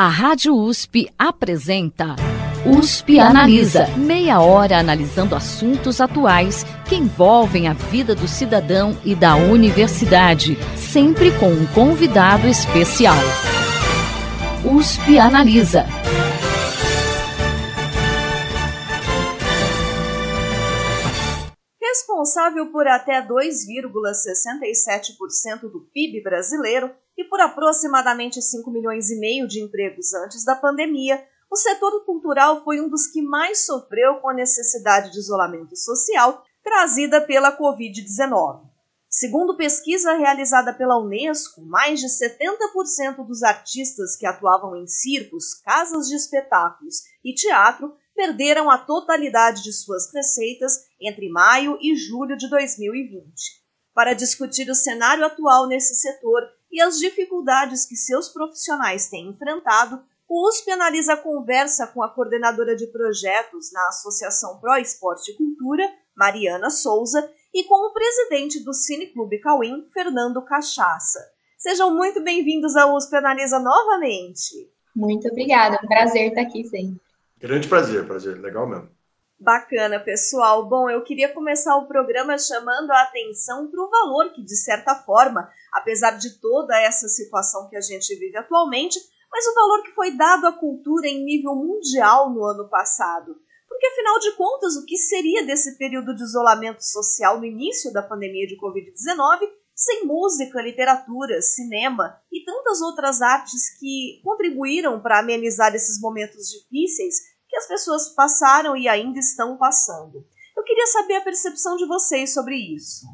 A Rádio USP apresenta USP Analisa. Meia hora analisando assuntos atuais que envolvem a vida do cidadão e da universidade, sempre com um convidado especial. USP Analisa. Responsável por até 2,67% do PIB brasileiro, e por aproximadamente 5 milhões e meio de empregos antes da pandemia, o setor cultural foi um dos que mais sofreu com a necessidade de isolamento social trazida pela Covid-19. Segundo pesquisa realizada pela Unesco, mais de 70% dos artistas que atuavam em circos, casas de espetáculos e teatro perderam a totalidade de suas receitas entre maio e julho de 2020. Para discutir o cenário atual nesse setor e as dificuldades que seus profissionais têm enfrentado, o USP analisa a conversa com a coordenadora de projetos na Associação Pro Esporte e Cultura, Mariana Souza, e com o presidente do Cine Clube Cauim, Fernando Cachaça. Sejam muito bem-vindos ao USP Analisa novamente. Muito obrigada, é um prazer estar aqui sempre. Grande prazer, prazer, legal mesmo. Bacana, pessoal. Bom, eu queria começar o programa chamando a atenção para o valor que, de certa forma, apesar de toda essa situação que a gente vive atualmente, mas o valor que foi dado à cultura em nível mundial no ano passado. Porque, afinal de contas, o que seria desse período de isolamento social no início da pandemia de Covid-19 sem música, literatura, cinema e tantas outras artes que contribuíram para amenizar esses momentos difíceis as pessoas passaram e ainda estão passando. Eu queria saber a percepção de vocês sobre isso.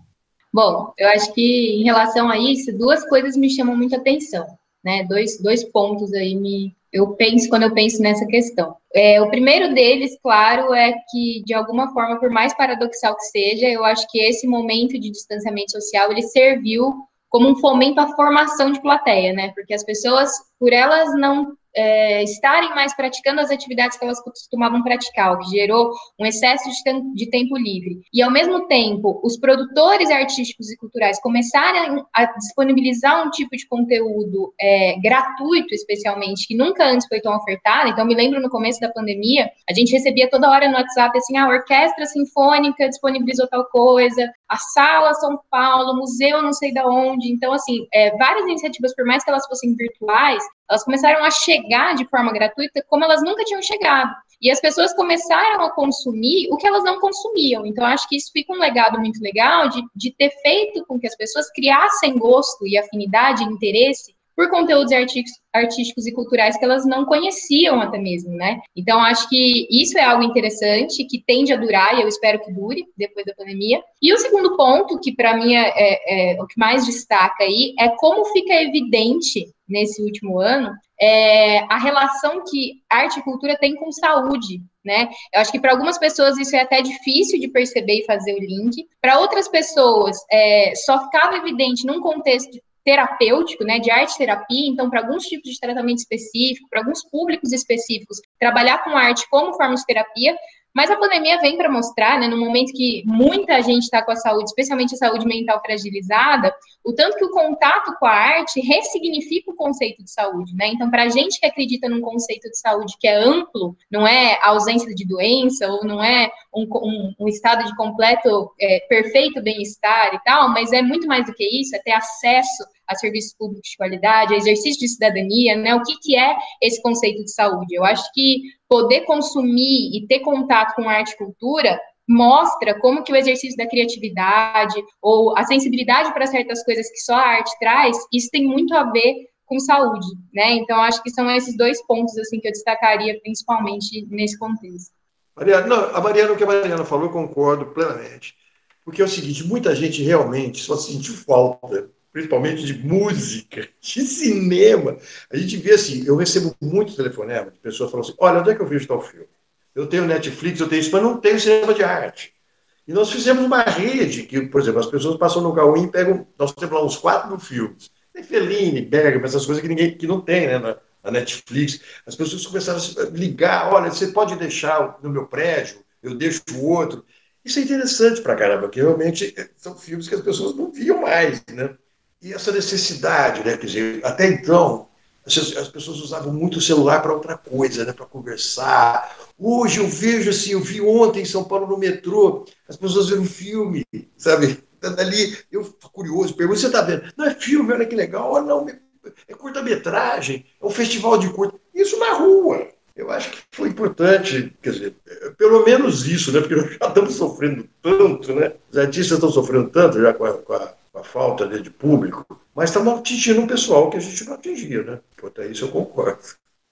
Bom, eu acho que em relação a isso, duas coisas me chamam muita atenção, né? Dois, dois pontos aí me eu penso quando eu penso nessa questão. É, o primeiro deles, claro, é que de alguma forma, por mais paradoxal que seja, eu acho que esse momento de distanciamento social ele serviu como um fomento à formação de plateia, né? Porque as pessoas, por elas não é, estarem mais praticando as atividades que elas costumavam praticar, o que gerou um excesso de, de, tempo livre. E, ao mesmo tempo, os produtores artísticos e culturais começarem a disponibilizar um tipo de conteúdo é, gratuito, especialmente, que nunca antes foi tão ofertado. Então, me lembro no começo da pandemia, a gente recebia toda hora no WhatsApp assim: a orquestra sinfônica disponibilizou tal coisa, a sala São Paulo, museu não sei da onde. Então, assim, é, várias iniciativas, por mais que elas fossem virtuais, elas começaram a chegar de forma gratuita como elas nunca tinham chegado. E as pessoas começaram a consumir o que elas não consumiam. Então, acho que isso fica um legado muito legal de, de ter feito com que as pessoas criassem gosto e afinidade e interesse por conteúdos artísticos, e culturais que elas não conheciam até mesmo, né? Então, acho que isso é algo interessante, que tende a durar, e eu espero que dure depois da pandemia. E o segundo ponto, que para mim é, é, é, o que mais destaca aí, é como fica evidente nesse último ano é, a relação que arte e cultura tem com saúde, né? Eu acho que para algumas pessoas isso é até difícil de perceber e fazer o link. Para outras pessoas, é, só ficava evidente num contexto terapêutico, né, de arte terapia, então para alguns tipos de tratamento específico, para alguns públicos específicos, trabalhar com arte como forma de terapia, mas a pandemia vem para mostrar, né, no momento que muita gente está com a saúde, especialmente a saúde mental fragilizada, o tanto que o contato com a arte ressignifica o conceito de saúde, né? Então, para a gente que acredita num conceito de saúde que é amplo, não é ausência de doença ou não é um, um, um estado de completo, é, perfeito bem-estar e tal, mas é muito mais do que isso, é ter acesso a serviços públicos de qualidade, a exercício de cidadania, né? O que, que é esse conceito de saúde? Eu acho que poder consumir e ter contato com arte e cultura mostra como que o exercício da criatividade ou a sensibilidade para certas coisas que só a arte traz, isso tem muito a ver com saúde, né? Então acho que são esses dois pontos assim que eu destacaria principalmente nesse contexto. Mariana, não, a Mariana, o que a Mariana falou, eu concordo plenamente. Porque é o seguinte, muita gente realmente só sentiu falta principalmente de música, de cinema. A gente vê assim, eu recebo muito telefonema de pessoas falando assim, olha, onde é que eu vejo tal filme? Eu tenho Netflix, eu tenho isso, mas não tenho cinema de arte. E nós fizemos uma rede que, por exemplo, as pessoas passam no Gauim e pegam, nós temos lá uns quatro filmes. Tem Fellini, Bergman, essas coisas que ninguém que não tem né, na, na Netflix. As pessoas começaram a ligar, olha, você pode deixar no meu prédio, eu deixo o outro. Isso é interessante para caramba, porque realmente são filmes que as pessoas não viam mais, né? E essa necessidade, né? Quer dizer, até então, as pessoas usavam muito o celular para outra coisa, né, para conversar. Hoje eu vejo assim, eu vi ontem em São Paulo no metrô, as pessoas vendo filme, sabe? Ali, eu fico curioso, pergunto, você está vendo? Não é filme, olha que legal, olha, não, é curta-metragem, é um festival de curta. Isso na rua. Eu acho que foi importante, quer dizer, pelo menos isso, né? Porque nós já estamos sofrendo tanto, né? Os artistas estão sofrendo tanto já com a, com a falta de público, mas estamos atingindo um pessoal que a gente não atingia, né? A isso eu concordo.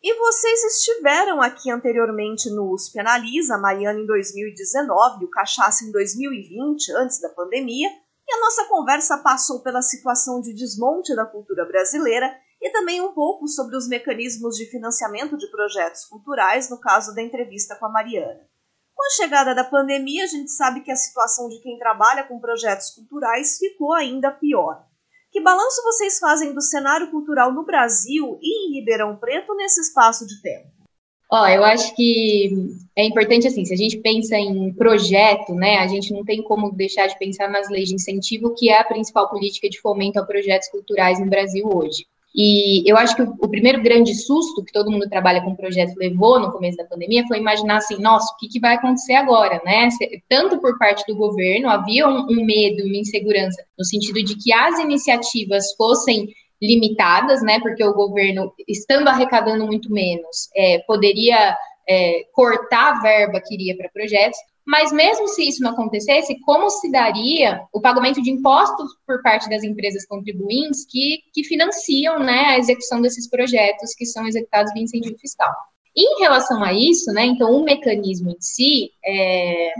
E vocês estiveram aqui anteriormente no USP Analisa, Mariana em 2019, o Cachaça em 2020, antes da pandemia, e a nossa conversa passou pela situação de desmonte da cultura brasileira e também um pouco sobre os mecanismos de financiamento de projetos culturais, no caso da entrevista com a Mariana. Com a chegada da pandemia, a gente sabe que a situação de quem trabalha com projetos culturais ficou ainda pior. Que balanço vocês fazem do cenário cultural no Brasil e em Ribeirão Preto nesse espaço de tempo? Ó, eu acho que é importante assim, se a gente pensa em projeto, né, a gente não tem como deixar de pensar nas leis de incentivo, que é a principal política de fomento a projetos culturais no Brasil hoje. E eu acho que o, o, primeiro grande susto que todo mundo trabalha com projeto levou no começo da pandemia foi imaginar assim, nossa, o que, que vai acontecer agora, né? Tanto por parte do governo, havia um, um medo, uma insegurança, no sentido de que as iniciativas fossem limitadas, né? Porque o governo, estando arrecadando muito menos, é, poderia é, cortar a verba que iria para projetos, mas mesmo se isso não acontecesse, como se daria o pagamento de impostos por parte das empresas contribuintes que, que financiam né, a execução desses projetos que são executados via incentivo fiscal? Em relação a isso, né, então o mecanismo em si, é,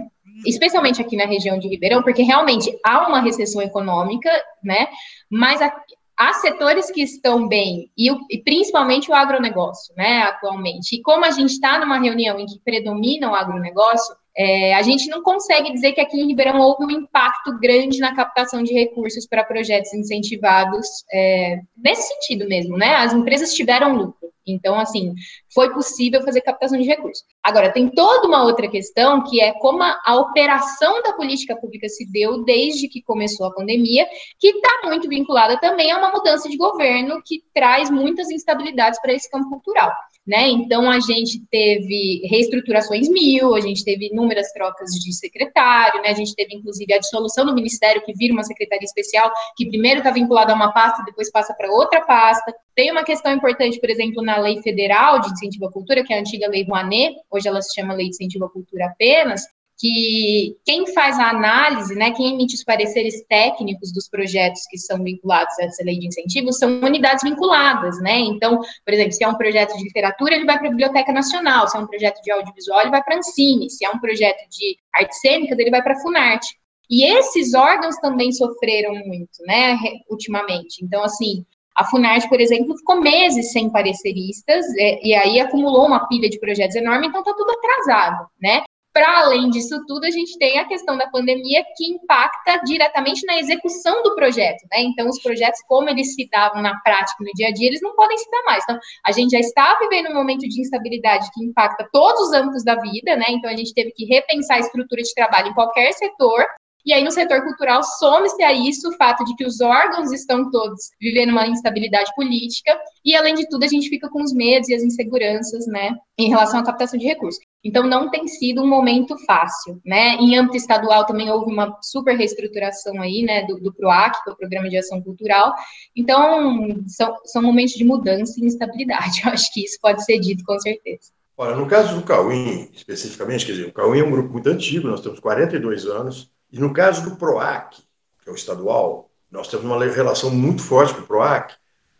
especialmente aqui na região de Ribeirão, porque realmente há uma recessão econômica, né, mas a, há setores que estão bem, e, o, e, principalmente o agronegócio, né, atualmente. E como a gente está numa reunião em que predomina o agronegócio, é, a gente não consegue dizer que aqui em Ribeirão houve um impacto grande na captação de recursos para projetos incentivados é, nesse sentido mesmo, né? As empresas tiveram lucro, então, assim, foi possível fazer captação de recursos. Agora, tem toda uma outra questão que é como a, a operação da política pública se deu desde que começou a pandemia, que está muito vinculada também a uma mudança de governo que traz muitas instabilidades para esse campo cultural né? Então a gente teve reestruturações mil, a gente teve inúmeras trocas de secretário, né? A gente teve inclusive a dissolução do ministério que vira uma secretaria especial que primeiro está vinculada a uma pasta, depois passa para outra pasta. Tem uma questão importante, por exemplo, na lei federal de incentivo à cultura, que é a antiga lei Rouanet, hoje ela se chama lei de incentivo à cultura apenas, que quem faz a análise, né, quem emite os pareceres técnicos dos projetos que são vinculados a essa lei de incentivos são unidades vinculadas, né? Então, por exemplo, se é um projeto de literatura, ele vai para a Biblioteca Nacional, se é um projeto de audiovisual, ele vai para a Ancine, se é um projeto de artes cênicas, ele vai para a Funarte. E esses órgãos também sofreram muito, né, ultimamente. Então, assim, a Funarte, por exemplo, ficou meses sem pareceristas, e, e aí acumulou uma pilha de projetos enorme, então está tudo atrasado, né? Para além disso tudo, a gente tem a questão da pandemia que impacta diretamente na execução do projeto, né? Então, os projetos, como eles se davam na prática, no dia a dia, eles não podem se dar mais. Então, a gente já está vivendo um momento de instabilidade que impacta todos os âmbitos da vida, né? Então, a gente teve que repensar a estrutura de trabalho em qualquer setor, e aí, no setor cultural, some-se a isso o fato de que os órgãos estão todos vivendo uma instabilidade política, e além de tudo, a gente fica com os medos e as inseguranças, né, em relação à captação de recursos. Então, não tem sido um momento fácil, né? Em âmbito estadual também houve uma super reestruturação aí, né, do, do PROAC, que é o Programa de Ação Cultural. Então, são, são momentos de mudança e instabilidade. Eu acho que isso pode ser dito com certeza. Olha, no caso do Cauim, especificamente, quer dizer, o Cauim é um grupo muito antigo, nós temos 42 anos, e no caso do PROAC, que é o estadual, nós temos uma relação muito forte com o PROAC,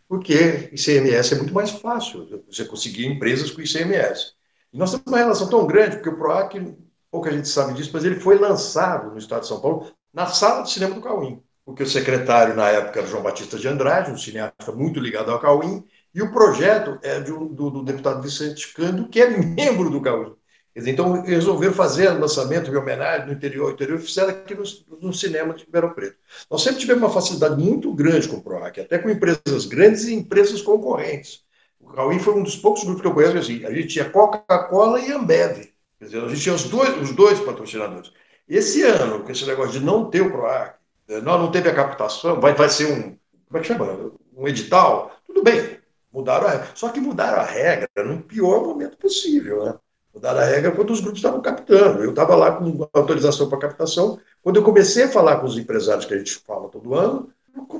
porque ICMS é muito mais fácil você conseguir empresas com ICMS. E nós temos uma relação tão grande, porque o PROAC, pouca gente sabe disso, mas ele foi lançado no estado de São Paulo na sala de cinema do Cauim, porque o secretário na época era João Batista de Andrade, um cineasta muito ligado ao Cauim, e o projeto é um, do, do, deputado Vicente Cândido, que é membro do Cauim. Então, resolveram fazer lançamento em homenagem no interior, interior fizeram aqui no, no, cinema de Ribeirão Preto. Nós sempre tivemos uma facilidade muito grande com o PROAC, até com empresas grandes e empresas concorrentes. O Cauim foi um dos poucos grupos que eu conheço assim, a gente tinha Coca-Cola e Ambev. Quer dizer, a gente tinha os dois, os dois patrocinadores. Esse ano, com esse negócio de não ter o PROAC, eh, nós não teve a captação, vai, vai ser um, como é que chama? Um edital, tudo bem, Mudaram a regra. Só que mudaram a regra no pior momento possível, né? Mudaram a regra quando os grupos estavam captando. Eu estava lá com autorização para captação. Quando eu comecei a falar com os empresários que a gente fala todo ano,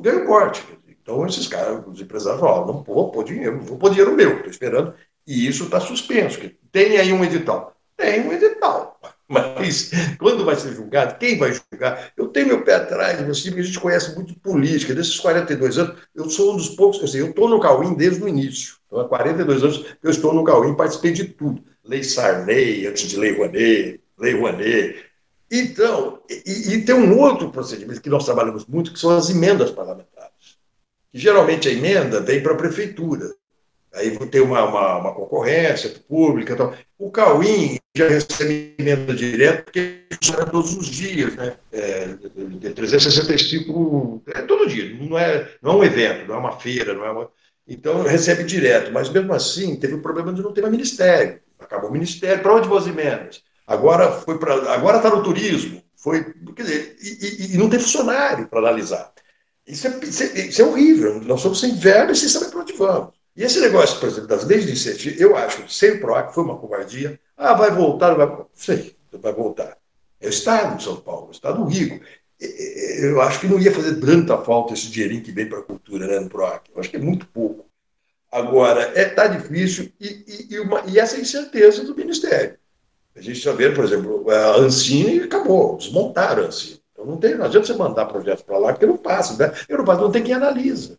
veio corte. Então, esses caras, os empresários falaram, não vou pôr dinheiro, não vou pôr dinheiro meu, estou esperando. E isso está suspenso. Tem aí um edital. Tem um edital. Mas quando vai ser julgado, quem vai julgar? Eu tenho meu pé atrás, assim, porque a gente conhece muito política. Desses 42 anos, eu sou um dos poucos, assim, eu estou no Cauim desde o início. Então, há 42 anos eu estou no Cauim, participei de tudo. Lei Sarney, antes de Lei Rouanet, Lei Rouanet. Então, e, e, tem um outro procedimento que nós trabalhamos muito, que são as emendas parlamentares. Geralmente a emenda vem para a prefeitura. Aí tem uma, uma, uma concorrência pública. Tal. O Cauim já recebe emenda direta, porque funciona todos os dias, né? É, 365, é todo dia, não é, não é um evento, não é uma feira, não é uma. Então recebe direto, mas mesmo assim teve o problema de não ter mais ministério. Acabou o ministério, para onde vão as emendas? Agora foi para. Agora está no turismo. Foi, quer dizer, e, e, e não tem funcionário para analisar. Isso é, isso é, isso, é, horrível. Nós somos sem verba e sem saber para onde vamos. E esse negócio, por exemplo, das leis de incentivo, eu acho que sem o PROAC foi uma covardia. Ah, vai voltar, não vai. Sei, vai voltar. É o Estado de São Paulo, o Estado rico. Eu acho que não ia fazer tanta falta esse dinheirinho que vem para a cultura né, no PROAC. Eu acho que é muito pouco. Agora, está é, tá difícil e, e, e, uma, e essa incerteza do Ministério. A gente está vendo, por exemplo, a Ancine acabou, desmontaram a Ancine. Então não, tem, não adianta você mandar projetos para lá, porque não passa. Né? Eu não passo, não tem quem analisa.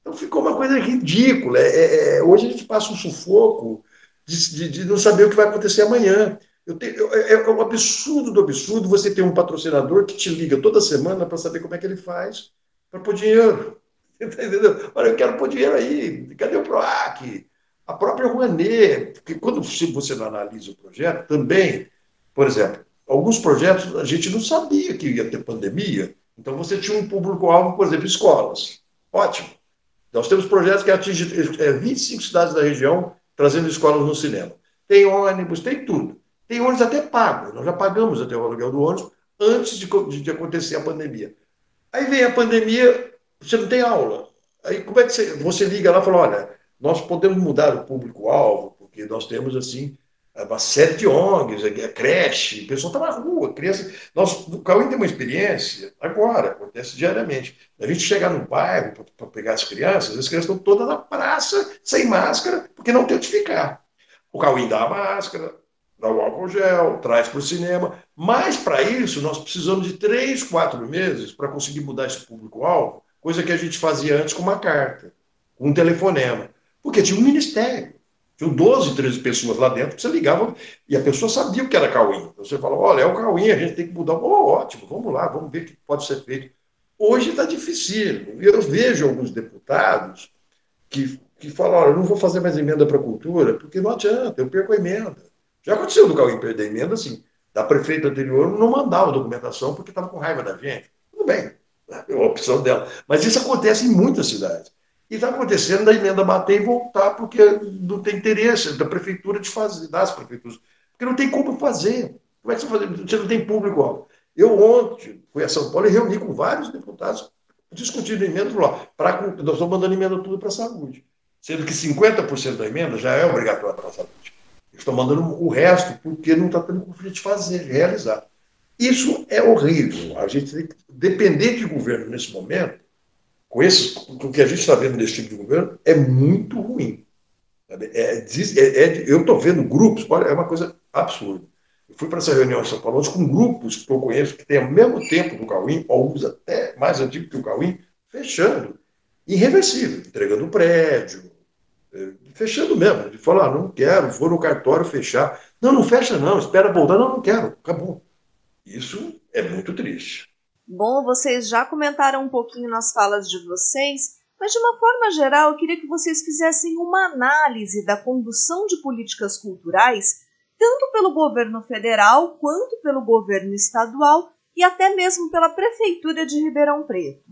Então ficou uma coisa ridícula. É, é, é, hoje a gente passa um sufoco de, de, de, não saber o que vai acontecer amanhã. Tenho, é, é, um absurdo do absurdo você ter um patrocinador que te liga toda semana para saber como é que ele faz para pôr dinheiro. Entendeu? Olha, eu quero pôr dinheiro aí. Cadê o PROAC? A própria Rouanet. Porque quando você não analisa o projeto, também, por exemplo, alguns projetos a gente não sabia que ia ter pandemia. Então você tinha um público-alvo, por exemplo, escolas. Ótimo. Nós temos projetos que atingem é, 25 cidades da região, trazendo escolas no cinema. Tem ônibus, tem tudo. Tem ônibus até pago. Nós já pagamos até o aluguel do ônibus antes de, de, de acontecer a pandemia. Aí vem a pandemia, você não tem aula. Aí como é que você, você liga lá e fala, olha, nós podemos mudar o público-alvo, porque nós temos, assim, uma série de ONGs, a creche, o pessoal está na rua, criança. Nós, o Cauim tem uma experiência, agora, acontece diariamente. A gente chegar no bairro para pegar as crianças, as crianças estão todas na praça, sem máscara, porque não tem onde ficar. O Cauim dá a máscara, dá o álcool gel, traz para o cinema. Mas, para isso, nós precisamos de três, quatro meses para conseguir mudar esse público-alvo, coisa que a gente fazia antes com uma carta, com um telefonema. Porque tinha um ministério. Tinham 12, 13 pessoas lá dentro, você ligava e a pessoa sabia o que era Cauim. Você falava, olha, é o Cauim, a gente tem que mudar. Oh, ótimo, vamos lá, vamos ver o que pode ser feito. Hoje está difícil. Eu vejo alguns deputados que, que falam, olha, eu não vou fazer mais emenda para a cultura, porque não adianta, eu perco a emenda. Já aconteceu do Cauim perder a emenda, assim, da prefeita anterior não mandava documentação porque estava com raiva da gente. Tudo bem, é uma opção dela. Mas isso acontece em muitas cidades. E está acontecendo da emenda bater e voltar, porque não tem interesse da prefeitura de fazer, das prefeituras. Porque não tem como fazer. Como é que você fazer? Você não tem público. Eu ontem fui a São Paulo e reuni com vários deputados discutindo emenda lá. Pra, nós estamos mandando emenda tudo para a saúde. Sendo que 50% da emenda já é obrigatória para a saúde. Eles estão mandando o resto porque não está tendo conflito de fazer, de realizar. Isso é horrível. A gente tem que depender de governo nesse momento com, esse, com o que a gente está vendo nesse tipo de governo, é muito ruim. É, é, é, eu estou vendo grupos, é uma coisa absurda. Eu fui para essa reunião em São Paulo com grupos que eu conheço que têm o mesmo tempo do Cauim, alguns até mais antigos que o Cauim, fechando. Irreversível, entregando prédio, é, fechando mesmo. Ele falou: ah, não quero, vou no cartório fechar. Não, não fecha, não, espera voltar. Não, não quero, acabou. Isso é muito triste. Bom, vocês já comentaram um pouquinho nas falas de vocês, mas de uma forma geral eu queria que vocês fizessem uma análise da condução de políticas culturais, tanto pelo governo federal quanto pelo governo estadual e até mesmo pela Prefeitura de Ribeirão Preto.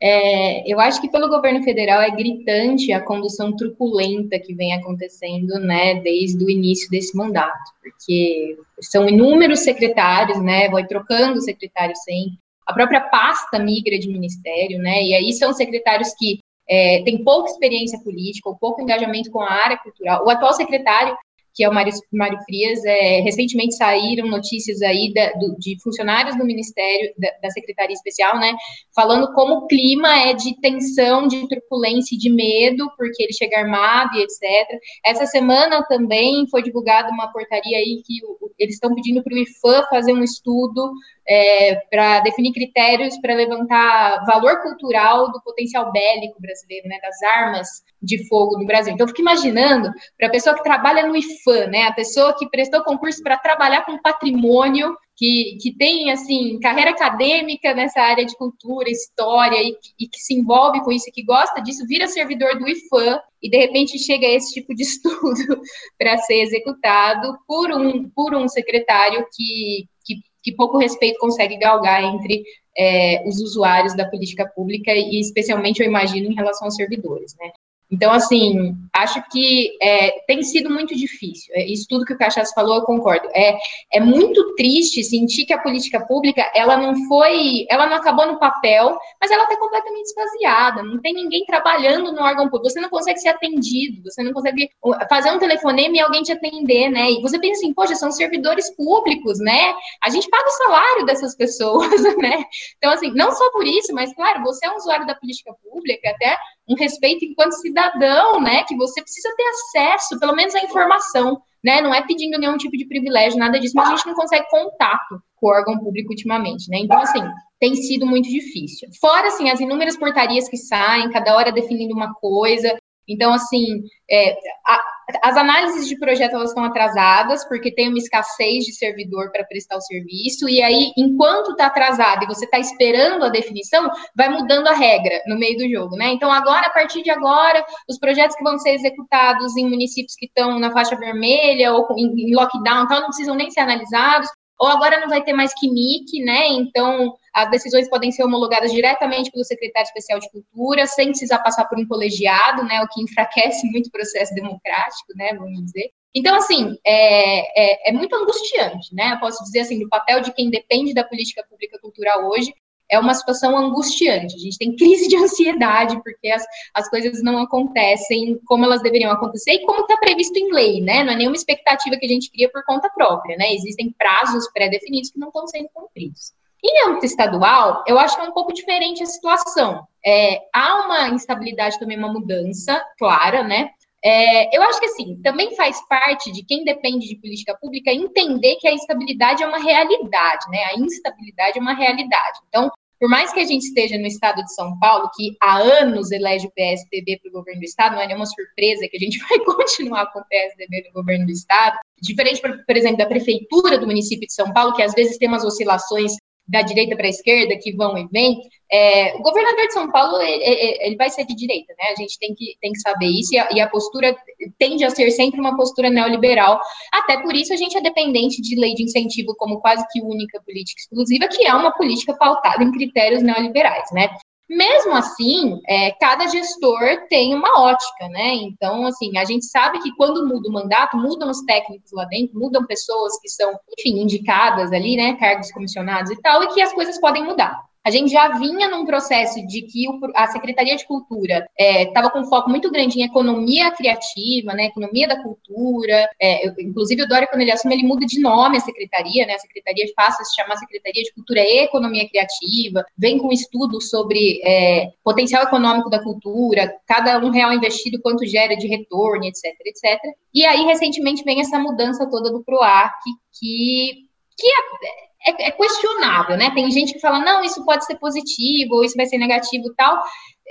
É, eu acho que pelo governo federal é gritante a condução truculenta que vem acontecendo, né, desde o início desse mandato, porque são inúmeros secretários, né, vai trocando secretários sempre, a própria pasta migra de ministério, né? E aí são secretários que é, tem pouca experiência política, ou pouco engajamento com a área cultural. O atual secretário que é o Mário, Mário Frias, é, recentemente saíram notícias aí da, do, de funcionários do Ministério, da, da, Secretaria Especial, né, falando como o clima é de tensão, de turbulência e de medo, porque ele chega armado e etc. Essa semana também foi divulgada uma portaria aí que o, eles estão pedindo para o IFAM fazer um estudo é, para definir critérios para levantar valor cultural do potencial bélico brasileiro, né, das armas de fogo no Brasil. Então, eu fico imaginando para a pessoa que trabalha no IFAM, né, a pessoa que prestou concurso para trabalhar com patrimônio, que, que tem, assim, carreira acadêmica nessa área de cultura, história, e, e que se envolve com isso, que gosta disso, vira servidor do IFAM, e de repente chega esse tipo de estudo para ser executado por um, por um secretário que, que que pouco respeito consegue galgar entre é, os usuários da política pública e especialmente eu imagino em relação aos servidores, né? Então, assim, acho que é, tem sido muito difícil. É, isso tudo que o Cachaça falou, eu concordo. É, é muito triste sentir que a política pública, ela não foi, ela não acabou no papel, mas ela está completamente esvaziada. Não tem ninguém trabalhando no órgão público. Você não consegue ser atendido, você não consegue fazer um telefonema e alguém te atender, né? E você pensa assim, poxa, são servidores públicos, né? A gente paga o salário dessas pessoas, né? Então, assim, não só por isso, mas, claro, você é um usuário da política pública, até um respeito enquanto cidadão, né? Que você precisa ter acesso, pelo menos à informação, né? Não é pedindo nenhum tipo de privilégio, nada disso, mas a gente não consegue contato com o órgão público ultimamente, né? Então, assim, tem sido muito difícil. Fora, assim, as inúmeras portarias que saem, cada hora definindo uma coisa, então, assim, é, a, as análises de projeto elas estão atrasadas, porque tem uma escassez de servidor para prestar o serviço, e aí, enquanto está atrasado e você está esperando a definição, vai mudando a regra no meio do jogo, né? Então, agora, a partir de agora, os projetos que vão ser executados em municípios que estão na faixa vermelha ou em, lockdown, tal, não precisam nem ser analisados, ou agora não vai ter mais QMIC, né? Então, as decisões podem ser homologadas diretamente pelo secretário especial de cultura, sem precisar passar por um colegiado, né? O que enfraquece muito o processo democrático, né? Vamos dizer. Então, assim, é, é, é muito angustiante, né? Eu posso dizer assim, do papel de quem depende da política pública cultural hoje, é uma situação angustiante. A gente tem crise de ansiedade, porque as, as coisas não acontecem como elas deveriam acontecer e como está previsto em lei, né? Não é nenhuma expectativa que a gente cria por conta própria, né? Existem prazos pré-definidos que não estão sendo cumpridos. Em âmbito estadual, eu acho que é um pouco diferente a situação. É, há uma instabilidade também, uma mudança clara, né? É, eu acho que assim, também faz parte de quem depende de política pública entender que a instabilidade é uma realidade, né? A instabilidade é uma realidade. Então, por mais que a gente esteja no estado de São Paulo, que há anos elege o PSDB para o governo do estado, não é nenhuma surpresa que a gente vai continuar com o PSDB no governo do estado, diferente, por, por exemplo, da prefeitura do município de São Paulo, que às vezes tem umas oscilações da direita para a esquerda que vão e vêm. É, o governador de São Paulo ele, ele, vai ser de direita, né? A gente tem que, tem que saber isso e a, e a, postura tende a ser sempre uma postura neoliberal. Até por isso a gente é dependente de lei de incentivo como quase que única política exclusiva, que é uma política pautada em critérios neoliberais, né? Mesmo assim, é, cada gestor tem uma ótica, né? Então, assim, a gente sabe que quando muda o mandato, mudam os técnicos lá dentro, mudam pessoas que são, enfim, indicadas ali, né? Cargos comissionados e tal, e que as coisas podem mudar. A gente já vinha num processo de que a Secretaria de Cultura estava é, com foco muito grande em economia criativa, né, economia da cultura. É, inclusive, o Dória, quando ele assume, ele muda de nome a secretaria, né? A secretaria passa a se chamar Secretaria de Cultura e Economia Criativa, vem com estudos sobre é, potencial econômico da cultura, cada um real investido, quanto gera de retorno, etc, etc. E aí, recentemente, vem essa mudança toda do PROAC, que, que é, é, é, questionável, né? Tem gente que fala, não, isso pode ser positivo, ou isso vai ser negativo tal.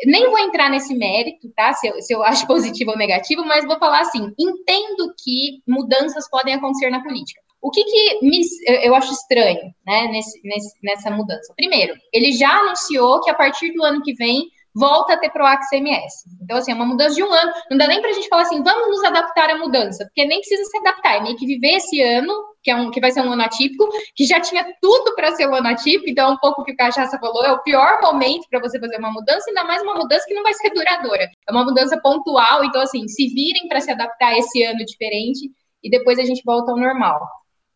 Nem vou entrar nesse mérito, tá? Se eu, se eu acho positivo ou negativo, mas vou falar assim: entendo que mudanças podem acontecer na política. O que, que me, eu acho estranho né, nesse, nesse, nessa mudança? Primeiro, ele já anunciou que a partir do ano que vem volta a ter PROAC CMS. Então, assim, é uma mudança de um ano. Não dá nem para a gente falar assim, vamos nos adaptar à mudança, porque nem precisa se adaptar, é meio que viver esse ano, que, é um, que vai ser um ano atípico, que já tinha tudo para ser um ano atípico, então, um pouco que o Cachaça falou, é o pior momento para você fazer uma mudança, ainda mais uma mudança que não vai ser duradoura. É uma mudança pontual, então, assim, se virem para se adaptar a esse ano diferente e depois a gente volta ao normal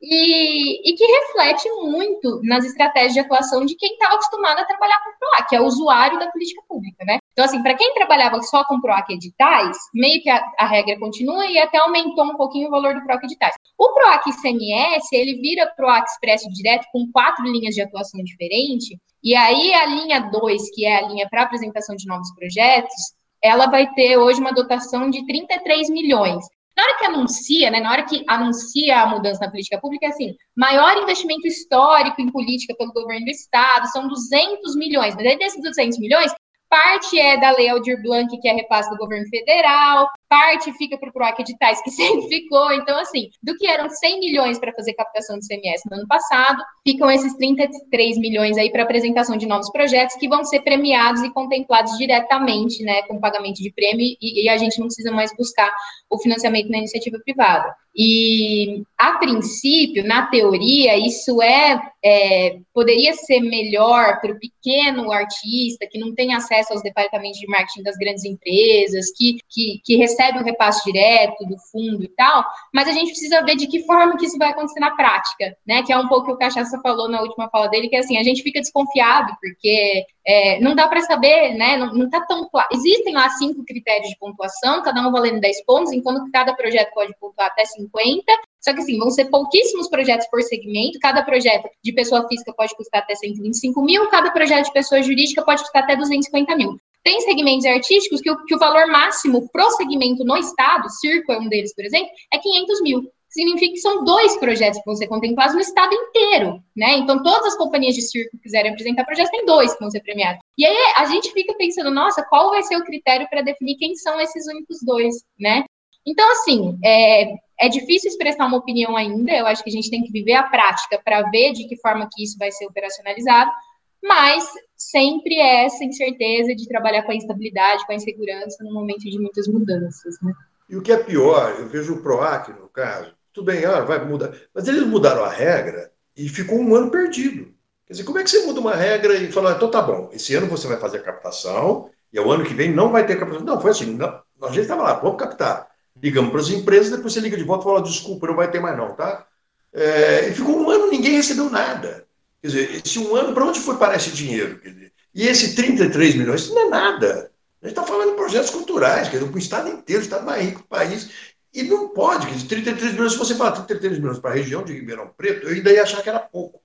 e, e, que reflete muito nas estratégias de atuação de quem estava acostumado a trabalhar com PROAC, que é o usuário da política pública, né? Então, assim, para quem trabalhava só com PROAC editais, meio que a, a, regra continua e até aumentou um pouquinho o valor do PROAC editais. O PROAC ICMS, ele vira PROAC Expresso Direto com quatro linhas de atuação diferente, e aí a linha 2, que é a linha para apresentação de novos projetos, ela vai ter hoje uma dotação de 33 milhões. Na hora que anuncia, né, na hora que anuncia a mudança na política pública, é assim, maior investimento histórico em política pelo governo do Estado, são 200 milhões. Mas aí desses 200 milhões, parte é da Lei Aldir Blanc, que é repasse do governo federal, parte fica para o PROAC editais, que sempre ficou. Então, assim, do que eram 100 milhões para fazer captação de CMS no ano passado, ficam esses 33 milhões aí para apresentação de novos projetos que vão ser premiados e contemplados diretamente, né, com pagamento de prêmio, e, e a gente não precisa mais buscar o financiamento na iniciativa privada. E, a princípio, na teoria, isso é, é poderia ser melhor para o pequeno artista que não tem acesso aos departamentos de marketing das grandes empresas, que, que, que recebe o repasse direto do fundo e tal, mas a gente precisa ver de que forma que isso vai acontecer na prática, né? Que é um pouco o que o Cachaça falou na última fala dele, que é assim, a gente fica desconfiado, porque é, não dá para saber, né? Não, não tá tão claro. Existem lá cinco critérios de pontuação, cada um valendo 10 pontos, enquanto cada projeto pode pontuar até 50. Só que assim, vão ser pouquíssimos projetos por segmento, cada projeto de pessoa física pode custar até 125 mil, cada projeto de pessoa jurídica pode custar até 250 mil. Tem segmentos artísticos que o, que o valor máximo pro segmento no estado, circo é um deles, por exemplo, é 500 mil. Significa que são dois projetos que vão ser contemplados no estado inteiro, né? Então, todas as companhias de circo que quiserem apresentar projetos, tem dois que vão ser premiados. E aí, a gente fica pensando, nossa, qual vai ser o critério para definir quem são esses únicos dois, né? Então, assim, é, é difícil expressar uma opinião ainda, eu acho que a gente tem que viver a prática para ver de que forma que isso vai ser operacionalizado, mas sempre é essa incerteza de trabalhar com a instabilidade, com a insegurança no momento de muitas mudanças. Né? E o que é pior, eu vejo o PROAC, no caso, tudo bem, ah, vai mudar, mas eles mudaram a regra e ficou um ano perdido. Quer dizer, como é que você muda uma regra e fala, então tá bom, esse ano você vai fazer a captação e o ano que vem não vai ter captação? Não, foi assim, não, a gente estava lá, vamos captar. Ligamos para as empresas, depois você liga de volta e fala, desculpa, não vai ter mais não, tá? É, e ficou um ano, ninguém recebeu nada. Quer dizer, esse um ano, para onde foi parar esse dinheiro? E esse 33 milhões, isso não é nada. A gente está falando de projetos culturais, quer dizer, para o Estado inteiro, o Estado mais rico do país. E não pode, quer dizer, 33 milhões, se você falar 33 milhões para a região de Ribeirão Preto, eu ainda ia achar que era pouco.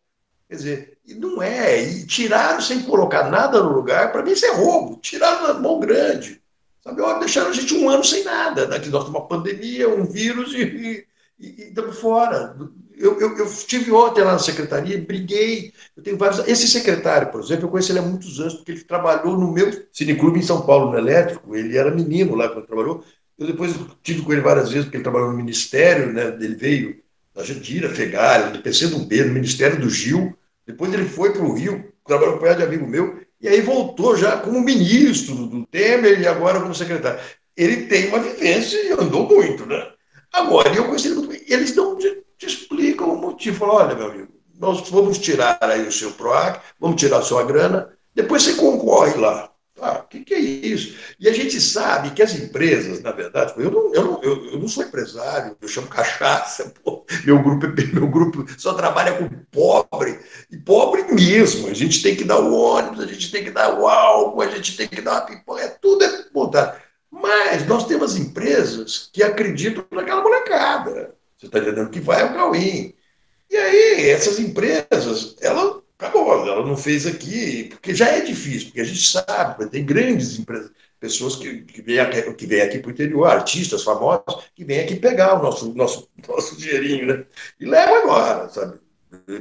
Quer dizer, e não é. E tiraram sem colocar nada no lugar, para mim isso é roubo. Tiraram na mão grande. Sabe, ó, deixaram a gente um ano sem nada. Daqui nós temos uma pandemia, um vírus e, e, estamos fora eu, eu, eu estive ontem lá na secretaria, briguei. Eu tenho vários. Esse secretário, por exemplo, eu conheço ele há muitos anos, porque ele trabalhou no meu cineclube em São Paulo, no Elétrico. Ele era menino lá quando trabalhou. Eu depois tive com ele várias vezes, porque ele trabalhou no Ministério, né? Ele veio da Jandira, Fegalha, do PC do B, no Ministério do Gil. Depois ele foi para o Rio, trabalhou com um de amigo meu, e aí voltou já como ministro do Temer e agora como secretário. Ele tem uma vivência e andou muito, né? Agora, eu ele muito. Eles não te explicam o motivo. Falam, olha, meu amigo, nós vamos tirar aí o seu PROAC, vamos tirar a sua grana, depois você concorre lá. Ah, o que, que, é isso? E a gente sabe que as empresas, na verdade, eu não, eu não, eu, eu não sou empresário, eu chamo cachaça, pô, meu, grupo, meu grupo só trabalha com pobre, e pobre mesmo. A gente tem que dar o ônibus, a gente tem que dar o álcool, a gente tem que dar uma pipoca, é, tudo é montado. Mas nós temos empresas que acreditam naquela molecada. Você está entendendo? Que vai ao Cauim. E aí, essas empresas, ela acabou, ela não fez aqui, porque já é difícil, porque a gente sabe, tem grandes empresas, pessoas que, que vêm aqui, que aqui para o interior, artistas famosos, que vêm aqui pegar o nosso, nosso, nosso dinheirinho, né? E leva agora, sabe?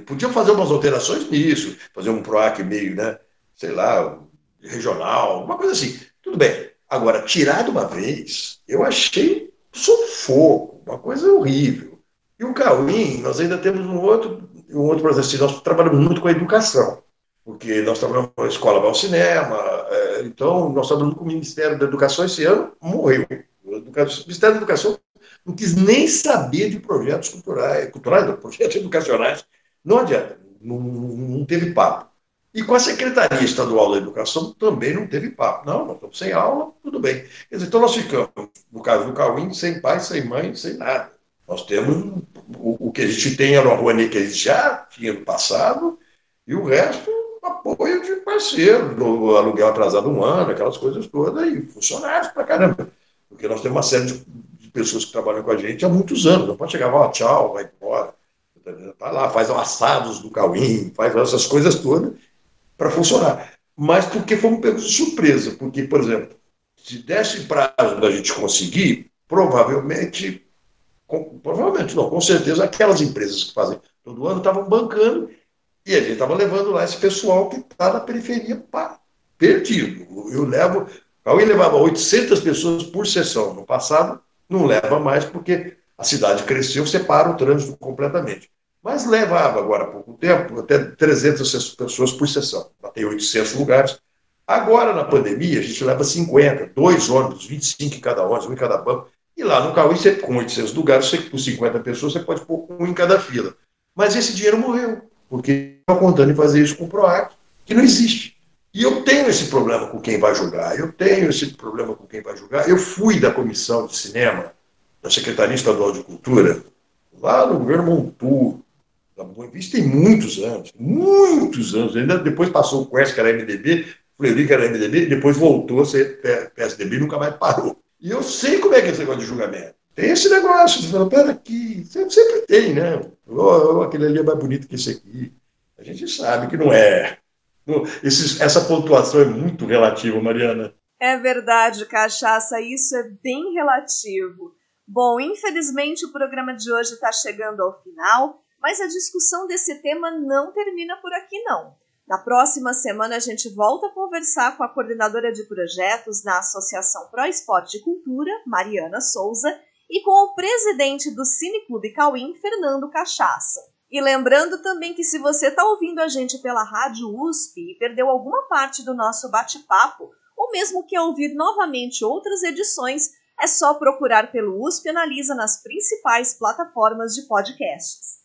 Podia fazer umas alterações nisso, fazer um PROAC meio, né? Sei lá, regional, uma coisa assim. Tudo bem. Agora, tirar de uma vez, eu achei sufoco, uma coisa horrível. E o Cauim, nós ainda temos um outro, um outro processo, nós trabalhamos muito com a educação, porque nós trabalhamos com a Escola Val Cinema, é, então nós trabalhamos com o Ministério da Educação esse ano, morreu. O Ministério da Educação não quis nem saber de projetos culturais, culturais não, projetos educacionais, não adianta, não, não teve papo. E com a Secretaria Estadual da Educação também não teve papo. Não, nós estamos sem aula, tudo bem. Dizer, então nós ficamos, no caso do Cauim, sem pai, sem mãe, sem nada. Nós temos o, o que a gente tem era uma Rouanet que a gente já tinha no passado, e o resto, apoio de parceiro, do aluguel atrasado um ano, aquelas coisas todas, e funcionários pra caramba. Porque nós temos uma série de, de pessoas que trabalham com a gente há muitos anos. Não pode chegar, ó, tchau, vai embora. Vai lá, faz assados do Cauim, faz essas coisas todas para funcionar. Mas porque fomos pegos de surpresa, porque, por exemplo, se desse prazo da gente conseguir, provavelmente, com, provavelmente não, com certeza, aquelas empresas que fazem todo ano estavam bancando e a gente estava levando lá esse pessoal que está na periferia pá, perdido. Eu levo, Cauê levava 800 pessoas por sessão. No passado, não leva mais, porque a cidade cresceu, separa o trânsito completamente. Mas levava agora há pouco tempo até 300 pessoas por sessão. Tem 800 lugares. Agora, na pandemia, a gente leva 50, dois ônibus, 25 em cada ônibus, um em cada banco. E lá no Cauê, você, com 800 lugares, você, com 50 pessoas, você pode pôr um em cada fila. Mas esse dinheiro morreu, porque estão contando em fazer isso com o PROAC, que não existe. E eu tenho esse problema com quem vai julgar, eu tenho esse problema com quem vai julgar. Eu fui da comissão de cinema da Secretaria Estadual de Cultura, lá no governo Montour, da Boa Vista, tem muitos anos, muitos anos. Ainda depois passou o Quest, que era MDB, Fleury, que era MDB, depois voltou a ser PSDB e nunca mais parou. E eu sei como é que é esse negócio de julgamento. Tem esse negócio, de falar, pera aqui, sempre, tem, né? Oh, aquele ali é mais bonito que esse aqui. A gente sabe que não é. Esse, essa pontuação é muito relativa, Mariana. É verdade, cachaça, isso é bem relativo. Bom, infelizmente o programa de hoje está chegando ao final, mas a discussão desse tema não termina por aqui, não. Na próxima semana a gente volta a conversar com a coordenadora de projetos na Associação Pro Esporte e Cultura, Mariana Souza, e com o presidente do Cineclube Cauim, Fernando Cachaça. E lembrando também que se você está ouvindo a gente pela Rádio USP e perdeu alguma parte do nosso bate-papo, ou mesmo quer ouvir novamente outras edições, é só procurar pelo USP Analisa nas principais plataformas de podcasts.